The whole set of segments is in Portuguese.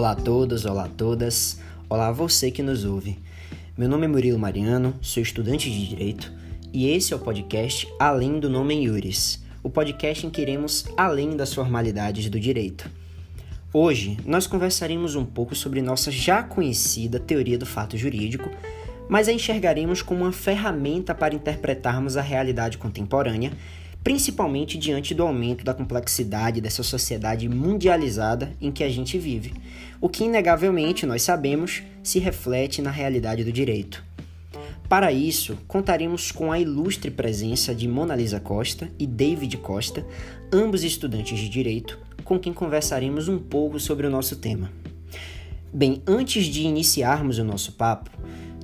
Olá a todos, olá a todas, olá a você que nos ouve. Meu nome é Murilo Mariano, sou estudante de Direito e esse é o podcast Além do Nome Iuris, o podcast em que iremos além das formalidades do direito. Hoje nós conversaremos um pouco sobre nossa já conhecida teoria do fato jurídico, mas a enxergaremos como uma ferramenta para interpretarmos a realidade contemporânea principalmente diante do aumento da complexidade dessa sociedade mundializada em que a gente vive, o que inegavelmente nós sabemos se reflete na realidade do direito. Para isso, contaremos com a ilustre presença de Mona Lisa Costa e David Costa, ambos estudantes de direito, com quem conversaremos um pouco sobre o nosso tema. Bem, antes de iniciarmos o nosso papo,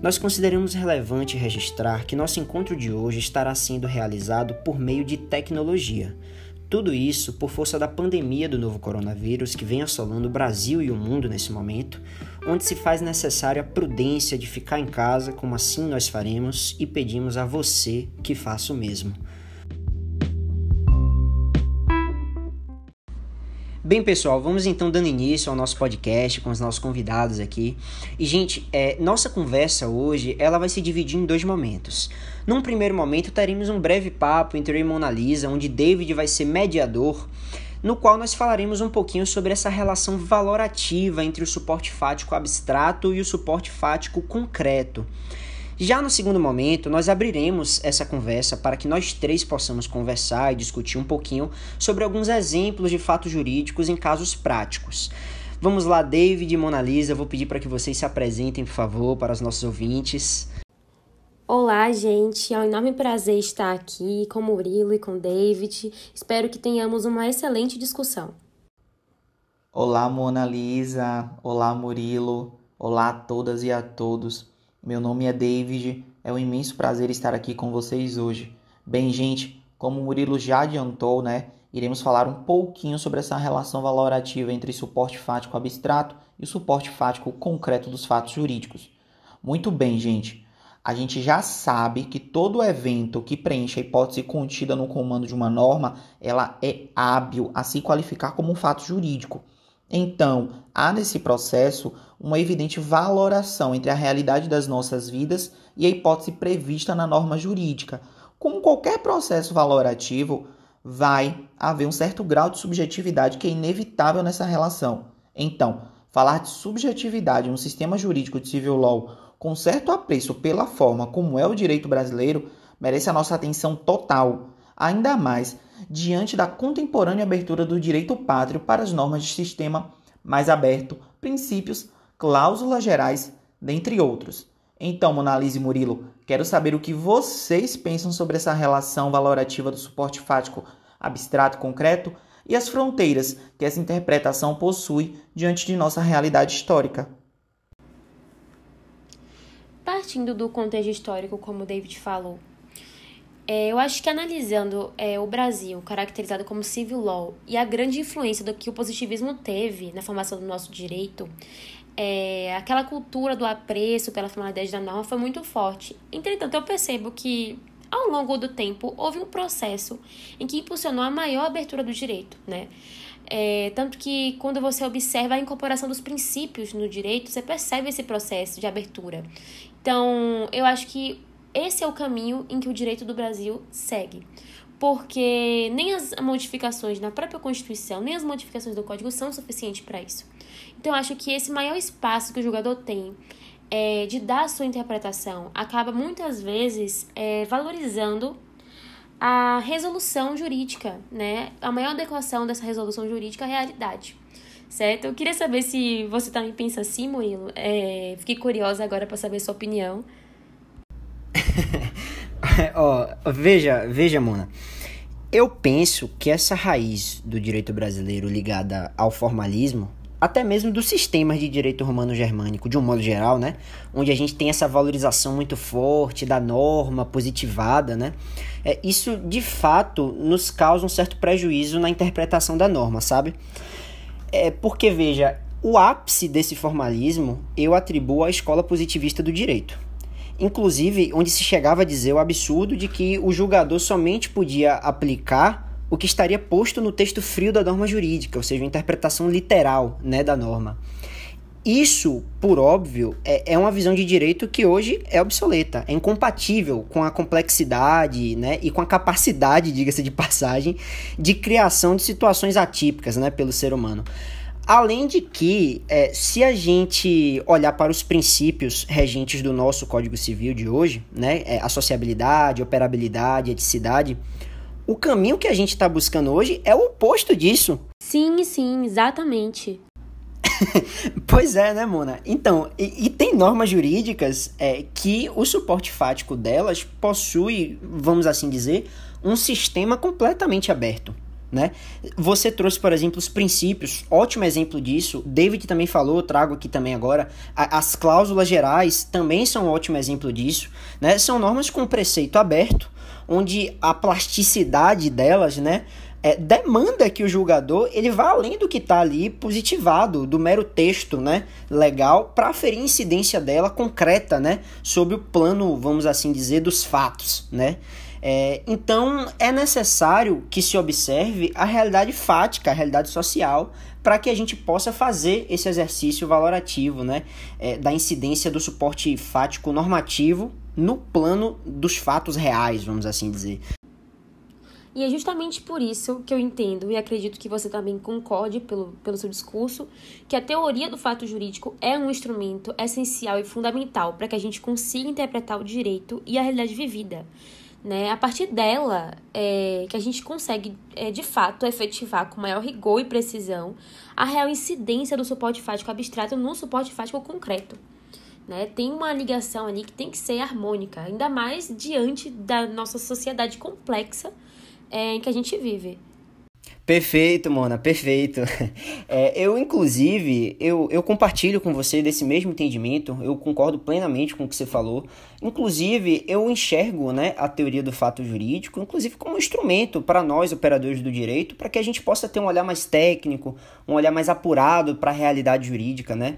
nós consideramos relevante registrar que nosso encontro de hoje estará sendo realizado por meio de tecnologia. Tudo isso por força da pandemia do novo coronavírus que vem assolando o Brasil e o mundo nesse momento, onde se faz necessária a prudência de ficar em casa, como assim nós faremos, e pedimos a você que faça o mesmo. Bem, pessoal, vamos então dando início ao nosso podcast com os nossos convidados aqui. E, gente, é, nossa conversa hoje ela vai se dividir em dois momentos. Num primeiro momento, teremos um breve papo entre eu e Mona Lisa, onde David vai ser mediador, no qual nós falaremos um pouquinho sobre essa relação valorativa entre o suporte fático abstrato e o suporte fático concreto. Já no segundo momento, nós abriremos essa conversa para que nós três possamos conversar e discutir um pouquinho sobre alguns exemplos de fatos jurídicos em casos práticos. Vamos lá, David e Mona Lisa, vou pedir para que vocês se apresentem, por favor, para os nossos ouvintes. Olá, gente. É um enorme prazer estar aqui com Murilo e com David. Espero que tenhamos uma excelente discussão. Olá, Mona Lisa. Olá, Murilo. Olá a todas e a todos. Meu nome é David, é um imenso prazer estar aqui com vocês hoje. Bem, gente, como o Murilo já adiantou, né, iremos falar um pouquinho sobre essa relação valorativa entre suporte fático abstrato e suporte fático concreto dos fatos jurídicos. Muito bem, gente. A gente já sabe que todo evento que preenche a hipótese contida no comando de uma norma, ela é hábil a se qualificar como um fato jurídico. Então, há nesse processo uma evidente valoração entre a realidade das nossas vidas e a hipótese prevista na norma jurídica. Como qualquer processo valorativo, vai haver um certo grau de subjetividade que é inevitável nessa relação. Então, falar de subjetividade no sistema jurídico de civil law com certo apreço pela forma como é o direito brasileiro merece a nossa atenção total, ainda mais diante da contemporânea abertura do direito pátrio para as normas de sistema mais aberto, princípios, cláusulas gerais, dentre outros. Então, Monalise Murilo, quero saber o que vocês pensam sobre essa relação valorativa do suporte fático abstrato concreto e as fronteiras que essa interpretação possui diante de nossa realidade histórica. Partindo do contexto histórico, como David falou, é, eu acho que analisando é, o Brasil, caracterizado como civil law, e a grande influência do que o positivismo teve na formação do nosso direito, é, aquela cultura do apreço pela formalidade da norma foi muito forte. Entretanto, eu percebo que, ao longo do tempo, houve um processo em que impulsionou a maior abertura do direito, né? É, tanto que quando você observa a incorporação dos princípios no direito, você percebe esse processo de abertura. Então, eu acho que esse é o caminho em que o direito do Brasil segue. Porque nem as modificações na própria Constituição, nem as modificações do Código são suficientes para isso. Então, acho que esse maior espaço que o jogador tem é, de dar a sua interpretação acaba muitas vezes é, valorizando a resolução jurídica, né? A maior adequação dessa resolução jurídica à realidade, certo? Eu queria saber se você também pensa assim, Murilo. É, fiquei curiosa agora para saber sua opinião. Ó, veja, veja, Mona. Eu penso que essa raiz do direito brasileiro ligada ao formalismo, até mesmo dos sistemas de direito romano-germânico, de um modo geral, né? Onde a gente tem essa valorização muito forte da norma positivada, né? É, isso, de fato, nos causa um certo prejuízo na interpretação da norma, sabe? É porque, veja, o ápice desse formalismo eu atribuo à escola positivista do direito inclusive onde se chegava a dizer o absurdo de que o julgador somente podia aplicar o que estaria posto no texto frio da norma jurídica, ou seja, uma interpretação literal né, da norma. isso, por óbvio, é, é uma visão de direito que hoje é obsoleta, é incompatível com a complexidade né, e com a capacidade, diga-se de passagem, de criação de situações atípicas né, pelo ser humano. Além de que, é, se a gente olhar para os princípios regentes do nosso Código Civil de hoje, né, é, associabilidade, operabilidade, eticidade, o caminho que a gente está buscando hoje é o oposto disso. Sim, sim, exatamente. pois é, né, Mona? Então, e, e tem normas jurídicas é, que o suporte fático delas possui, vamos assim dizer, um sistema completamente aberto. Né? Você trouxe, por exemplo, os princípios, ótimo exemplo disso. David também falou, trago aqui também agora. A, as cláusulas gerais também são um ótimo exemplo disso. Né? São normas com preceito aberto, onde a plasticidade delas, né, é, demanda que o julgador ele vá além do que está ali positivado, do mero texto né, legal, para aferir incidência dela concreta né, sobre o plano, vamos assim dizer, dos fatos. Né? É, então é necessário que se observe a realidade fática, a realidade social, para que a gente possa fazer esse exercício valorativo né, é, da incidência do suporte fático normativo no plano dos fatos reais, vamos assim dizer. E é justamente por isso que eu entendo e acredito que você também concorde pelo, pelo seu discurso, que a teoria do fato jurídico é um instrumento essencial e fundamental para que a gente consiga interpretar o direito e a realidade vivida. Né? A partir dela, é, que a gente consegue, é, de fato, efetivar com maior rigor e precisão a real incidência do suporte fático abstrato no suporte fático concreto. Né? Tem uma ligação ali que tem que ser harmônica, ainda mais diante da nossa sociedade complexa é, em que a gente vive. Perfeito, Mona, perfeito. É, eu, inclusive, eu, eu compartilho com você desse mesmo entendimento, eu concordo plenamente com o que você falou. Inclusive, eu enxergo né, a teoria do fato jurídico, inclusive como um instrumento para nós, operadores do direito, para que a gente possa ter um olhar mais técnico, um olhar mais apurado para a realidade jurídica, né?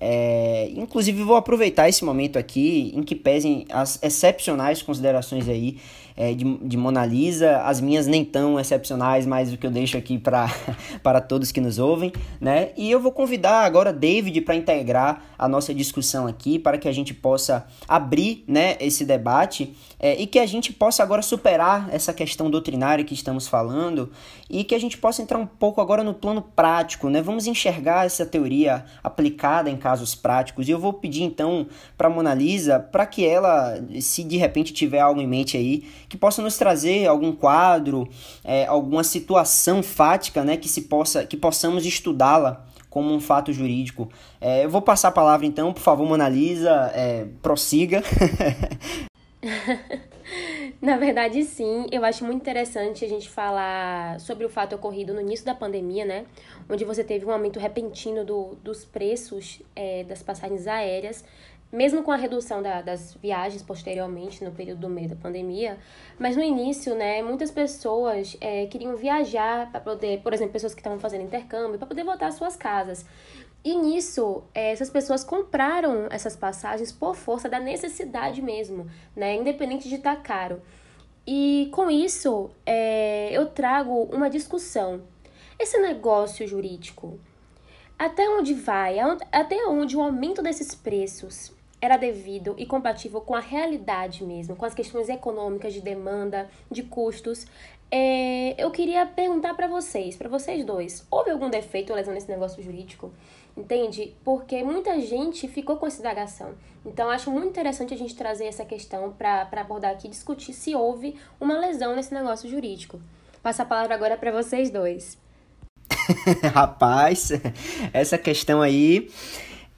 É, inclusive, vou aproveitar esse momento aqui em que pesem as excepcionais considerações aí é, de, de Mona Lisa, as minhas nem tão excepcionais, mas o que eu deixo aqui para todos que nos ouvem, né? E eu vou convidar agora David para integrar a nossa discussão aqui, para que a gente possa abrir né, esse debate é, e que a gente possa agora superar essa questão doutrinária que estamos falando e que a gente possa entrar um pouco agora no plano prático, né? Vamos enxergar essa teoria aplicada em casos práticos. E eu vou pedir então para Mona Lisa para que ela, se de repente tiver algo em mente aí, que possa nos trazer algum quadro, é, alguma situação fática, né, que se possa, que possamos estudá-la como um fato jurídico. É, eu vou passar a palavra então, por favor, Mona Lisa, é, prossiga. Na verdade, sim. Eu acho muito interessante a gente falar sobre o fato ocorrido no início da pandemia, né? Onde você teve um aumento repentino do, dos preços é, das passagens aéreas mesmo com a redução da, das viagens posteriormente, no período do meio da pandemia, mas no início, né, muitas pessoas é, queriam viajar para poder, por exemplo, pessoas que estavam fazendo intercâmbio, para poder voltar às suas casas. E nisso, é, essas pessoas compraram essas passagens por força da necessidade mesmo, né, independente de estar caro. E com isso, é, eu trago uma discussão. Esse negócio jurídico, até onde vai? Até onde o aumento desses preços era devido e compatível com a realidade mesmo, com as questões econômicas de demanda, de custos. É, eu queria perguntar para vocês, para vocês dois, houve algum defeito ou lesão nesse negócio jurídico? Entende? Porque muita gente ficou com essa indagação. Então, acho muito interessante a gente trazer essa questão para abordar aqui, discutir se houve uma lesão nesse negócio jurídico. Passo a palavra agora para vocês dois. Rapaz, essa questão aí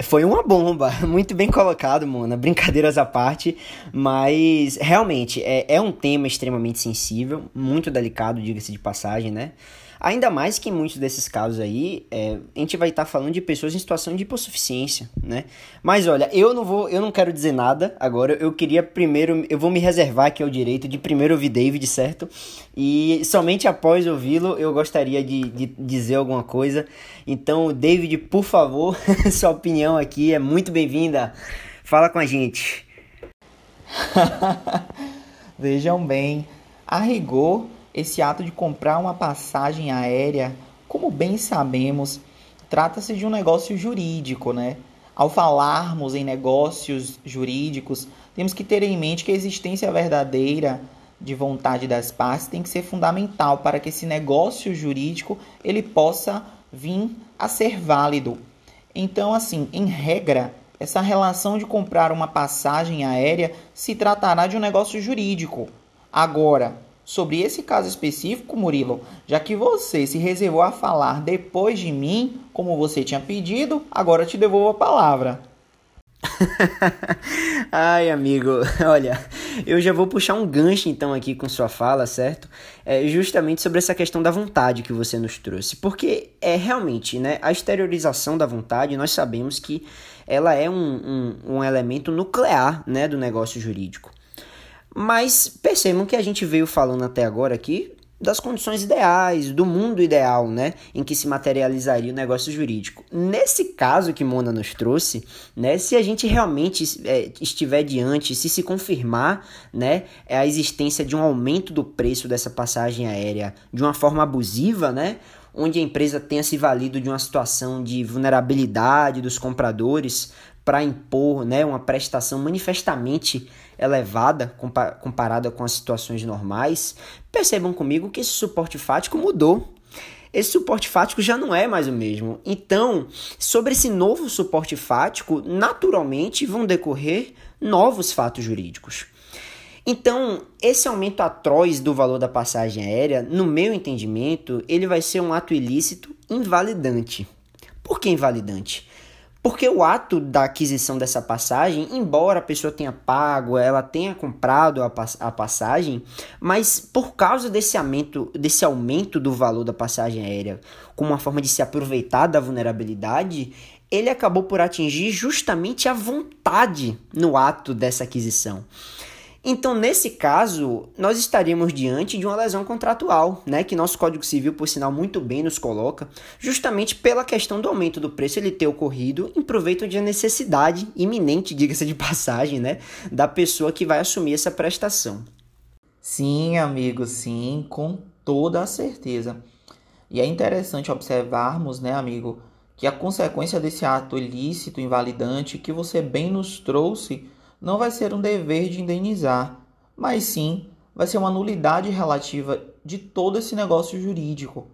foi uma bomba, muito bem colocado, Mona. Brincadeiras à parte, mas realmente é, é um tema extremamente sensível, muito delicado, diga-se de passagem, né? Ainda mais que em muitos desses casos aí, é, a gente vai estar tá falando de pessoas em situação de hipossuficiência, né? Mas olha, eu não vou, eu não quero dizer nada agora. Eu queria primeiro, eu vou me reservar aqui ao direito de primeiro ouvir David, certo? E somente após ouvi-lo eu gostaria de, de dizer alguma coisa. Então, David, por favor, sua opinião aqui é muito bem-vinda. Fala com a gente. Vejam bem, a rigor esse ato de comprar uma passagem aérea, como bem sabemos, trata-se de um negócio jurídico, né? Ao falarmos em negócios jurídicos, temos que ter em mente que a existência verdadeira de vontade das partes tem que ser fundamental para que esse negócio jurídico ele possa vir a ser válido. Então, assim, em regra, essa relação de comprar uma passagem aérea se tratará de um negócio jurídico. Agora, sobre esse caso específico, Murilo, já que você se reservou a falar depois de mim, como você tinha pedido, agora te devolvo a palavra. Ai, amigo, olha, eu já vou puxar um gancho então aqui com sua fala, certo? É justamente sobre essa questão da vontade que você nos trouxe, porque é realmente, né, a exteriorização da vontade, nós sabemos que ela é um, um, um elemento nuclear, né, do negócio jurídico. Mas percebam que a gente veio falando até agora aqui das condições ideais, do mundo ideal, né, em que se materializaria o negócio jurídico. Nesse caso que Mona nos trouxe, né, se a gente realmente é, estiver diante, se se confirmar, né, a existência de um aumento do preço dessa passagem aérea de uma forma abusiva, né, onde a empresa tenha se valido de uma situação de vulnerabilidade dos compradores para impor, né, uma prestação manifestamente elevada comparada com as situações normais, percebam comigo que esse suporte fático mudou. Esse suporte fático já não é mais o mesmo. Então, sobre esse novo suporte fático, naturalmente vão decorrer novos fatos jurídicos. Então, esse aumento atroz do valor da passagem aérea, no meu entendimento, ele vai ser um ato ilícito invalidante. Por que invalidante? Porque o ato da aquisição dessa passagem, embora a pessoa tenha pago, ela tenha comprado a, a passagem, mas por causa desse aumento, desse aumento do valor da passagem aérea, como uma forma de se aproveitar da vulnerabilidade, ele acabou por atingir justamente a vontade no ato dessa aquisição. Então, nesse caso, nós estaríamos diante de uma lesão contratual, né, que nosso Código Civil, por sinal, muito bem nos coloca, justamente pela questão do aumento do preço ele ter ocorrido em proveito de necessidade iminente, diga-se de passagem, né, da pessoa que vai assumir essa prestação. Sim, amigo, sim, com toda a certeza. E é interessante observarmos, né, amigo, que a consequência desse ato ilícito, invalidante, que você bem nos trouxe, não vai ser um dever de indenizar, mas sim vai ser uma nulidade relativa de todo esse negócio jurídico.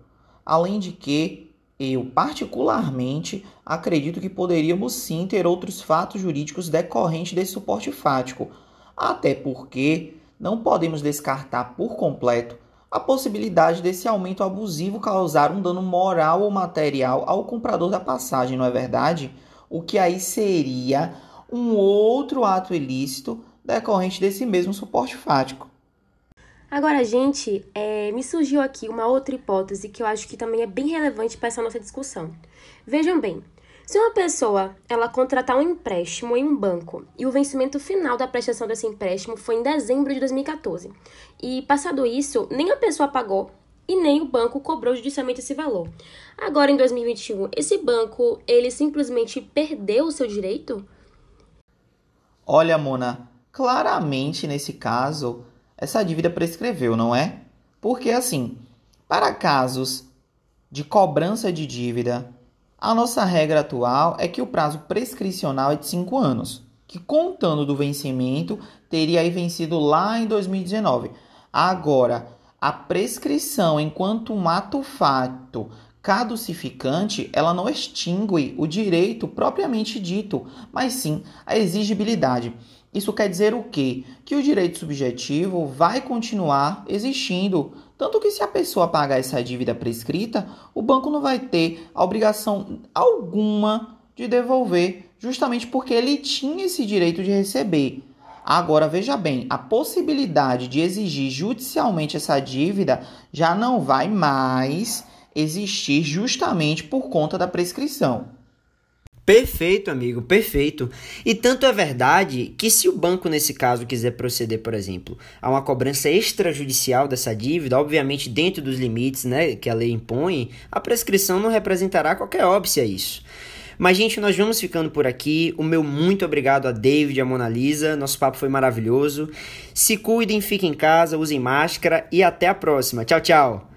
Além de que eu, particularmente, acredito que poderíamos sim ter outros fatos jurídicos decorrentes desse suporte fático, até porque não podemos descartar por completo a possibilidade desse aumento abusivo causar um dano moral ou material ao comprador da passagem, não é verdade? O que aí seria um outro ato ilícito decorrente desse mesmo suporte fático. Agora, gente, é, me surgiu aqui uma outra hipótese que eu acho que também é bem relevante para essa nossa discussão. Vejam bem, se uma pessoa ela contratar um empréstimo em um banco e o vencimento final da prestação desse empréstimo foi em dezembro de 2014 e passado isso nem a pessoa pagou e nem o banco cobrou judicialmente esse valor. Agora em 2021, esse banco ele simplesmente perdeu o seu direito? Olha, Mona, claramente nesse caso, essa dívida prescreveu, não é? Porque assim, para casos de cobrança de dívida, a nossa regra atual é que o prazo prescricional é de 5 anos, que contando do vencimento teria aí vencido lá em 2019. Agora, a prescrição enquanto um ato fato caducificante, ela não extingue o direito propriamente dito, mas sim a exigibilidade. Isso quer dizer o quê? Que o direito subjetivo vai continuar existindo. Tanto que se a pessoa pagar essa dívida prescrita, o banco não vai ter obrigação alguma de devolver, justamente porque ele tinha esse direito de receber. Agora veja bem, a possibilidade de exigir judicialmente essa dívida já não vai mais existir justamente por conta da prescrição. Perfeito, amigo, perfeito. E tanto é verdade que se o banco, nesse caso, quiser proceder, por exemplo, a uma cobrança extrajudicial dessa dívida, obviamente dentro dos limites né, que a lei impõe, a prescrição não representará qualquer óbice a isso. Mas, gente, nós vamos ficando por aqui. O meu muito obrigado a David e a Mona Lisa. Nosso papo foi maravilhoso. Se cuidem, fiquem em casa, usem máscara e até a próxima. Tchau, tchau.